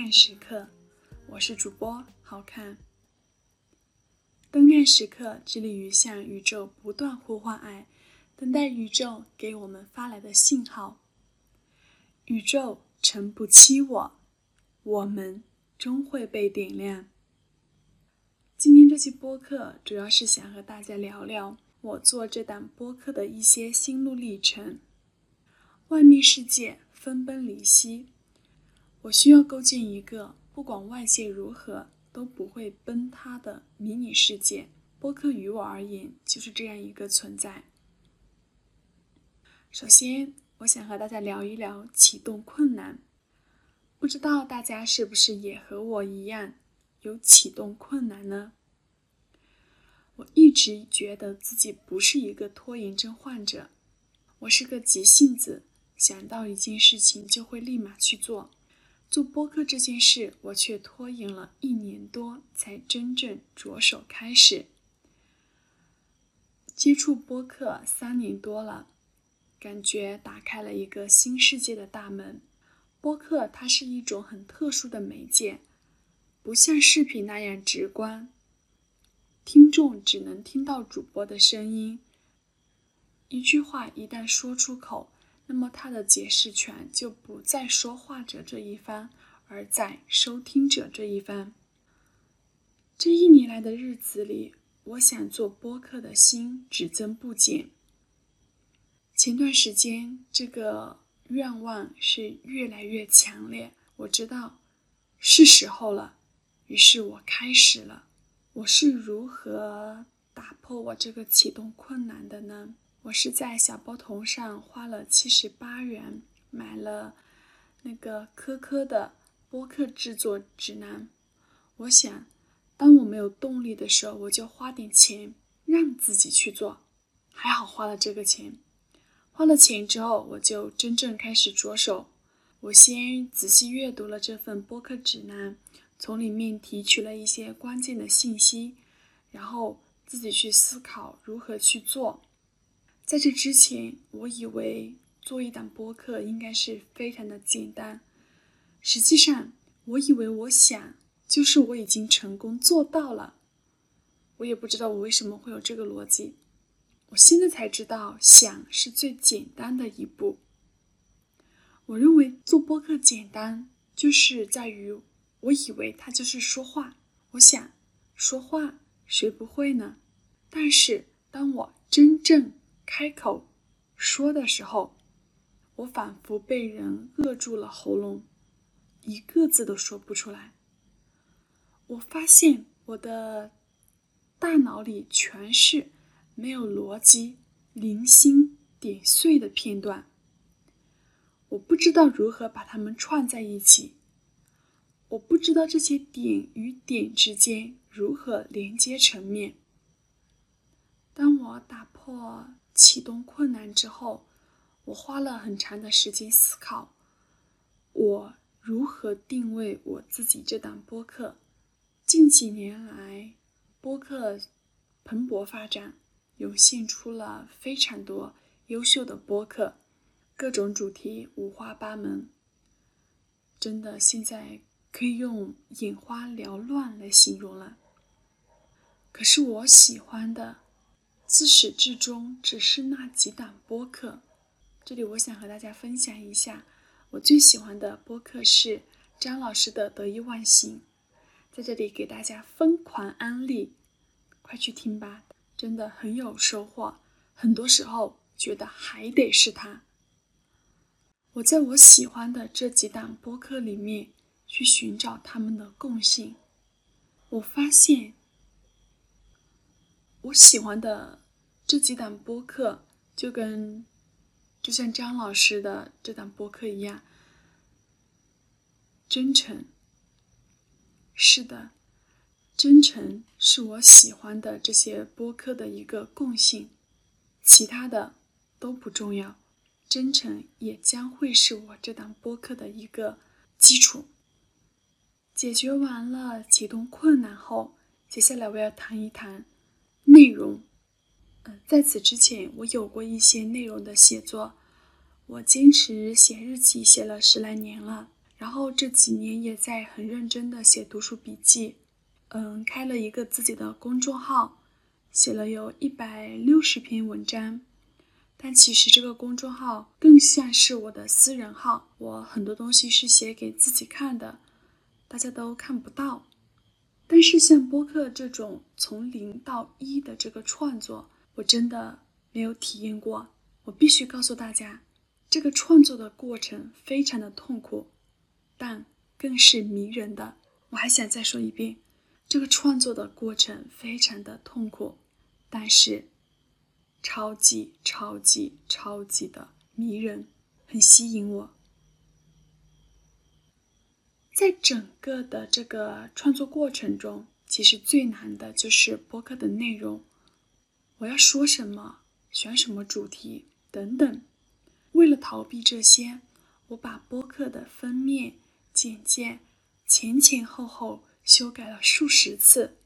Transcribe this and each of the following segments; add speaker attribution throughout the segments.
Speaker 1: 亮时刻，我是主播好看。灯亮时刻致力于向宇宙不断呼唤爱，等待宇宙给我们发来的信号。宇宙诚不欺我，我们终会被点亮。今天这期播客主要是想和大家聊聊我做这档播客的一些心路历程。外面世界。分崩离析，我需要构建一个不管外界如何都不会崩塌的迷你世界。播客于我而言就是这样一个存在。首先，我想和大家聊一聊启动困难。不知道大家是不是也和我一样有启动困难呢？我一直觉得自己不是一个拖延症患者，我是个急性子。想到一件事情就会立马去做，做播客这件事，我却拖延了一年多才真正着手开始。接触播客三年多了，感觉打开了一个新世界的大门。播客它是一种很特殊的媒介，不像视频那样直观，听众只能听到主播的声音。一句话一旦说出口。那么，他的解释权就不在说话者这一方，而在收听者这一方。这一年来的日子里，我想做播客的心只增不减。前段时间，这个愿望是越来越强烈。我知道是时候了，于是我开始了。我是如何打破我这个启动困难的呢？我是在小包童上花了七十八元买了那个科科的播客制作指南。我想，当我没有动力的时候，我就花点钱让自己去做。还好花了这个钱。花了钱之后，我就真正开始着手。我先仔细阅读了这份播客指南，从里面提取了一些关键的信息，然后自己去思考如何去做。在这之前，我以为做一档播客应该是非常的简单。实际上，我以为我想就是我已经成功做到了。我也不知道我为什么会有这个逻辑。我现在才知道，想是最简单的一步。我认为做播客简单，就是在于我以为它就是说话。我想说话，谁不会呢？但是当我真正开口说的时候，我仿佛被人扼住了喉咙，一个字都说不出来。我发现我的大脑里全是没有逻辑、零星点碎的片段，我不知道如何把它们串在一起，我不知道这些点与点之间如何连接成面。当我打破。启动困难之后，我花了很长的时间思考，我如何定位我自己这档播客。近几年来，播客蓬勃发展，涌现出了非常多优秀的播客，各种主题五花八门，真的现在可以用眼花缭乱来形容了。可是我喜欢的。自始至终只是那几档播客。这里我想和大家分享一下，我最喜欢的播客是张老师的《得意忘形》，在这里给大家疯狂安利，快去听吧，真的很有收获。很多时候觉得还得是他。我在我喜欢的这几档播客里面去寻找他们的共性，我发现。我喜欢的这几档播客，就跟就像张老师的这档播客一样，真诚。是的，真诚是我喜欢的这些播客的一个共性，其他的都不重要，真诚也将会是我这档播客的一个基础。解决完了启动困难后，接下来我要谈一谈。内容，嗯，在此之前，我有过一些内容的写作。我坚持写日记写了十来年了，然后这几年也在很认真的写读书笔记，嗯，开了一个自己的公众号，写了有一百六十篇文章。但其实这个公众号更像是我的私人号，我很多东西是写给自己看的，大家都看不到。但是像播客这种从零到一的这个创作，我真的没有体验过。我必须告诉大家，这个创作的过程非常的痛苦，但更是迷人的。我还想再说一遍，这个创作的过程非常的痛苦，但是。超级超级超级的迷人，很吸引我。在整个的这个创作过程中，其实最难的就是播客的内容。我要说什么，选什么主题等等。为了逃避这些，我把播客的封面、简介前前后后修改了数十次，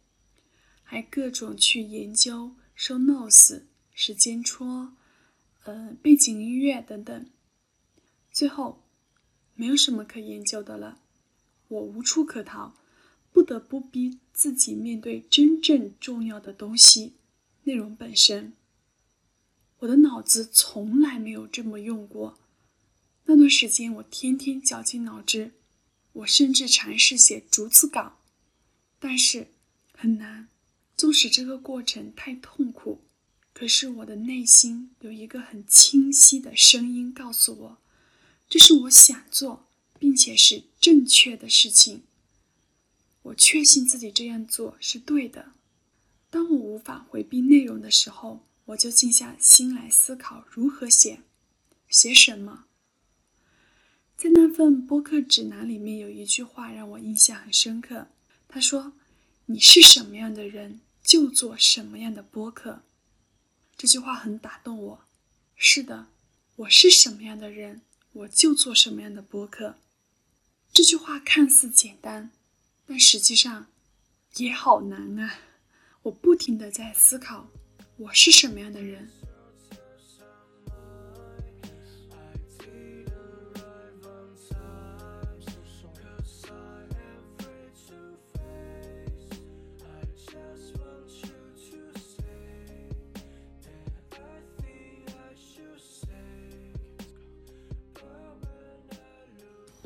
Speaker 1: 还各种去研究 show notes。时间戳，呃，背景音乐等等，最后没有什么可研究的了，我无处可逃，不得不逼自己面对真正重要的东西——内容本身。我的脑子从来没有这么用过，那段时间我天天绞尽脑汁，我甚至尝试写逐字稿，但是很难，纵使这个过程太痛苦。可是我的内心有一个很清晰的声音告诉我，这是我想做并且是正确的事情。我确信自己这样做是对的。当我无法回避内容的时候，我就静下心来思考如何写，写什么。在那份播客指南里面有一句话让我印象很深刻，他说：“你是什么样的人，就做什么样的播客。”这句话很打动我。是的，我是什么样的人，我就做什么样的播客。这句话看似简单，但实际上也好难啊！我不停的在思考，我是什么样的人。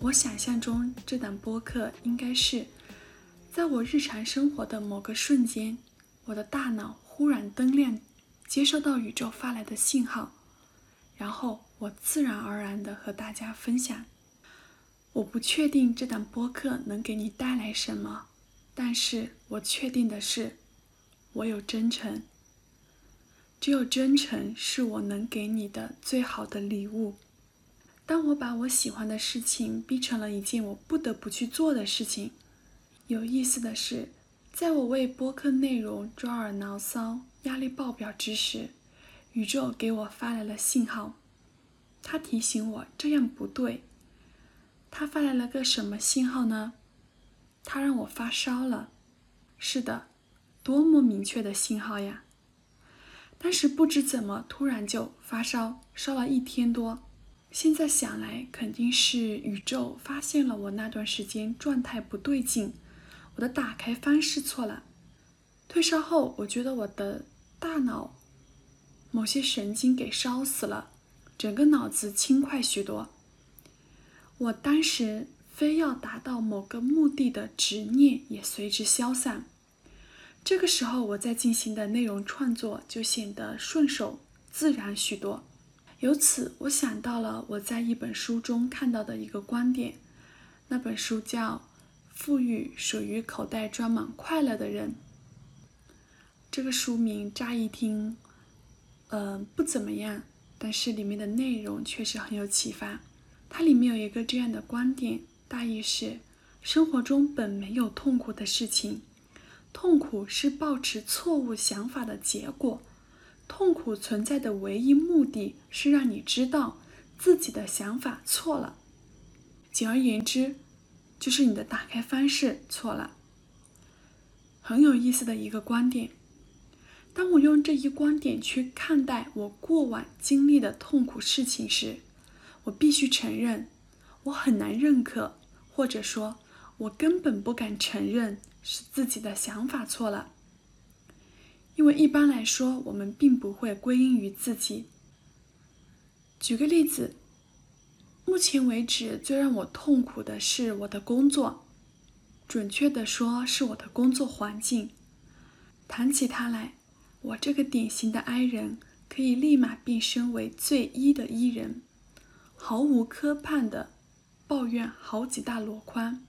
Speaker 1: 我想象中这档播客应该是，在我日常生活的某个瞬间，我的大脑忽然灯亮，接收到宇宙发来的信号，然后我自然而然的和大家分享。我不确定这档播客能给你带来什么，但是我确定的是，我有真诚。只有真诚是我能给你的最好的礼物。当我把我喜欢的事情逼成了一件我不得不去做的事情，有意思的是，在我为播客内容抓耳挠腮、压力爆表之时，宇宙给我发来了信号，它提醒我这样不对。它发来了个什么信号呢？它让我发烧了。是的，多么明确的信号呀！当时不知怎么突然就发烧，烧了一天多。现在想来，肯定是宇宙发现了我那段时间状态不对劲，我的打开方式错了。退烧后，我觉得我的大脑某些神经给烧死了，整个脑子轻快许多。我当时非要达到某个目的的执念也随之消散。这个时候，我在进行的内容创作就显得顺手自然许多。由此，我想到了我在一本书中看到的一个观点，那本书叫《富裕属于口袋装满快乐的人》。这个书名乍一听，嗯，不怎么样，但是里面的内容确实很有启发。它里面有一个这样的观点，大意是：生活中本没有痛苦的事情，痛苦是抱持错误想法的结果。痛苦存在的唯一目的是让你知道自己的想法错了。简而言之，就是你的打开方式错了。很有意思的一个观点。当我用这一观点去看待我过往经历的痛苦事情时，我必须承认，我很难认可，或者说，我根本不敢承认是自己的想法错了。因为一般来说，我们并不会归因于自己。举个例子，目前为止最让我痛苦的是我的工作，准确的说是我的工作环境。谈起它来，我这个典型的 I 人可以立马变身为最 E 的 E 人，毫无磕绊的抱怨好几大箩筐。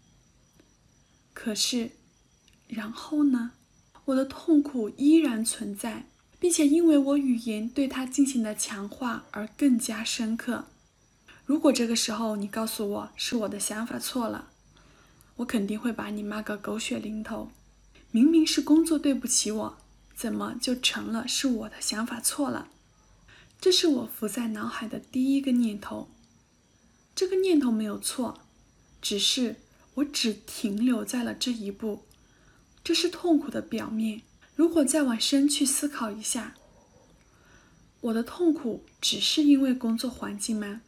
Speaker 1: 可是，然后呢？我的痛苦依然存在，并且因为我语言对它进行的强化而更加深刻。如果这个时候你告诉我是我的想法错了，我肯定会把你骂个狗血淋头。明明是工作对不起我，怎么就成了是我的想法错了？这是我浮在脑海的第一个念头。这个念头没有错，只是我只停留在了这一步。这是痛苦的表面。如果再往深去思考一下，我的痛苦只是因为工作环境吗？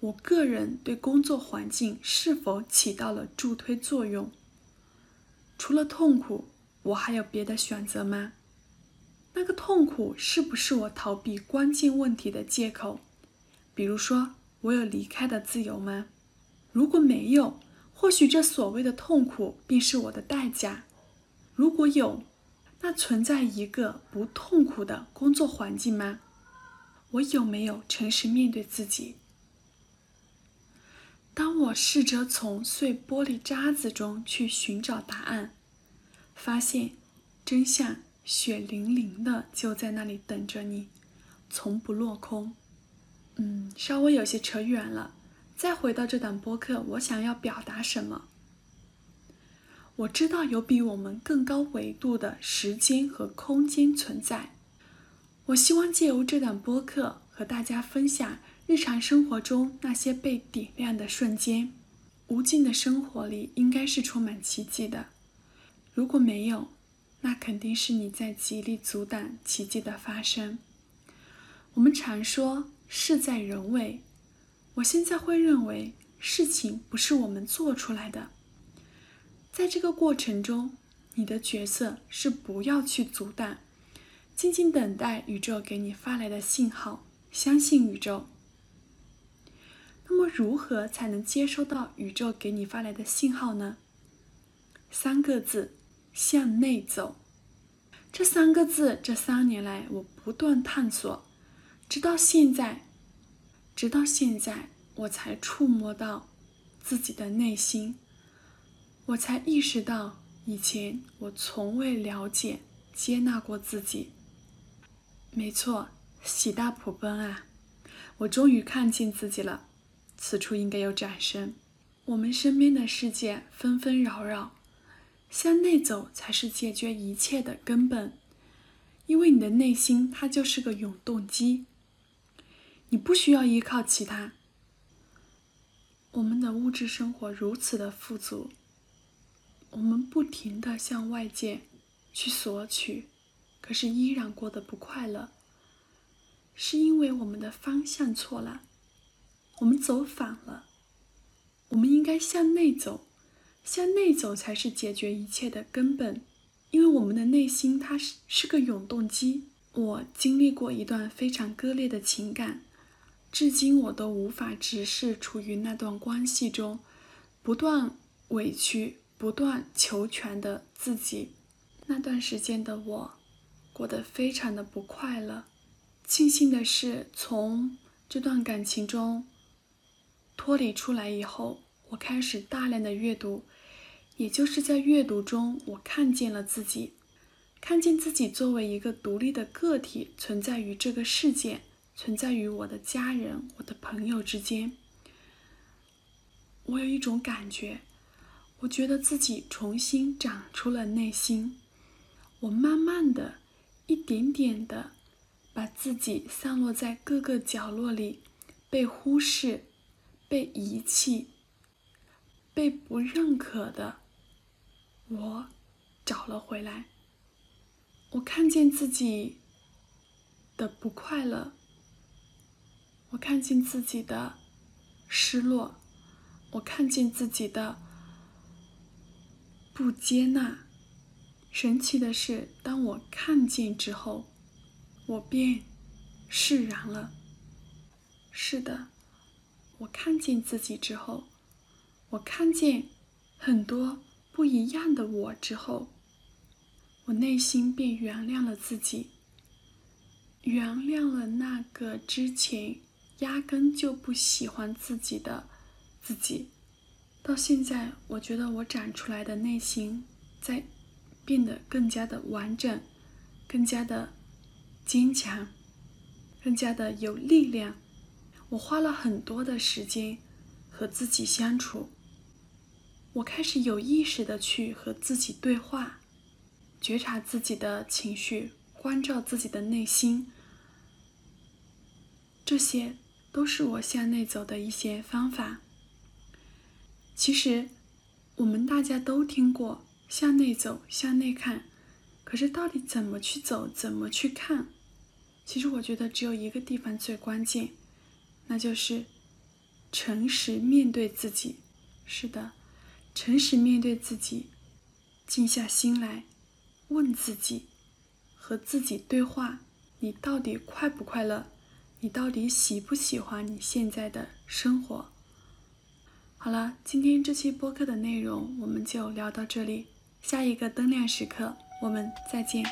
Speaker 1: 我个人对工作环境是否起到了助推作用？除了痛苦，我还有别的选择吗？那个痛苦是不是我逃避关键问题的借口？比如说，我有离开的自由吗？如果没有，或许这所谓的痛苦便是我的代价。如果有，那存在一个不痛苦的工作环境吗？我有没有诚实面对自己？当我试着从碎玻璃渣子中去寻找答案，发现真相血淋淋的就在那里等着你，从不落空。嗯，稍微有些扯远了。再回到这档播客，我想要表达什么？我知道有比我们更高维度的时间和空间存在。我希望借由这档播客和大家分享。日常生活中那些被点亮的瞬间，无尽的生活里应该是充满奇迹的。如果没有，那肯定是你在极力阻挡奇迹的发生。我们常说事在人为，我现在会认为事情不是我们做出来的。在这个过程中，你的角色是不要去阻挡，静静等待宇宙给你发来的信号，相信宇宙。那么，如何才能接收到宇宙给你发来的信号呢？三个字：向内走。这三个字，这三年来我不断探索，直到现在，直到现在，我才触摸到自己的内心，我才意识到以前我从未了解、接纳过自己。没错，喜大普奔啊！我终于看见自己了。此处应该有掌声。我们身边的世界纷纷扰扰，向内走才是解决一切的根本。因为你的内心它就是个永动机，你不需要依靠其他。我们的物质生活如此的富足，我们不停的向外界去索取，可是依然过得不快乐，是因为我们的方向错了。我们走反了，我们应该向内走，向内走才是解决一切的根本。因为我们的内心它是是个永动机。我经历过一段非常割裂的情感，至今我都无法直视处于那段关系中不断委屈、不断求全的自己。那段时间的我过得非常的不快乐。庆幸的是，从这段感情中。脱离出来以后，我开始大量的阅读，也就是在阅读中，我看见了自己，看见自己作为一个独立的个体存在于这个世界，存在于我的家人、我的朋友之间。我有一种感觉，我觉得自己重新长出了内心，我慢慢的、一点点的，把自己散落在各个角落里，被忽视。被遗弃、被不认可的我找了回来。我看见自己的不快乐，我看见自己的失落，我看见自己的不接纳。神奇的是，当我看见之后，我便释然了。是的，我看见自己之后，我看见很多不一样的我之后，我内心便原谅了自己，原谅了那个之前压根就不喜欢自己的自己。到现在，我觉得我长出来的内心在。变得更加的完整，更加的坚强，更加的有力量。我花了很多的时间和自己相处，我开始有意识的去和自己对话，觉察自己的情绪，关照自己的内心。这些都是我向内走的一些方法。其实，我们大家都听过。向内走，向内看，可是到底怎么去走，怎么去看？其实我觉得只有一个地方最关键，那就是诚实面对自己。是的，诚实面对自己，静下心来，问自己，和自己对话：你到底快不快乐？你到底喜不喜欢你现在的生活？好了，今天这期播客的内容我们就聊到这里。下一个灯亮时刻，我们再见。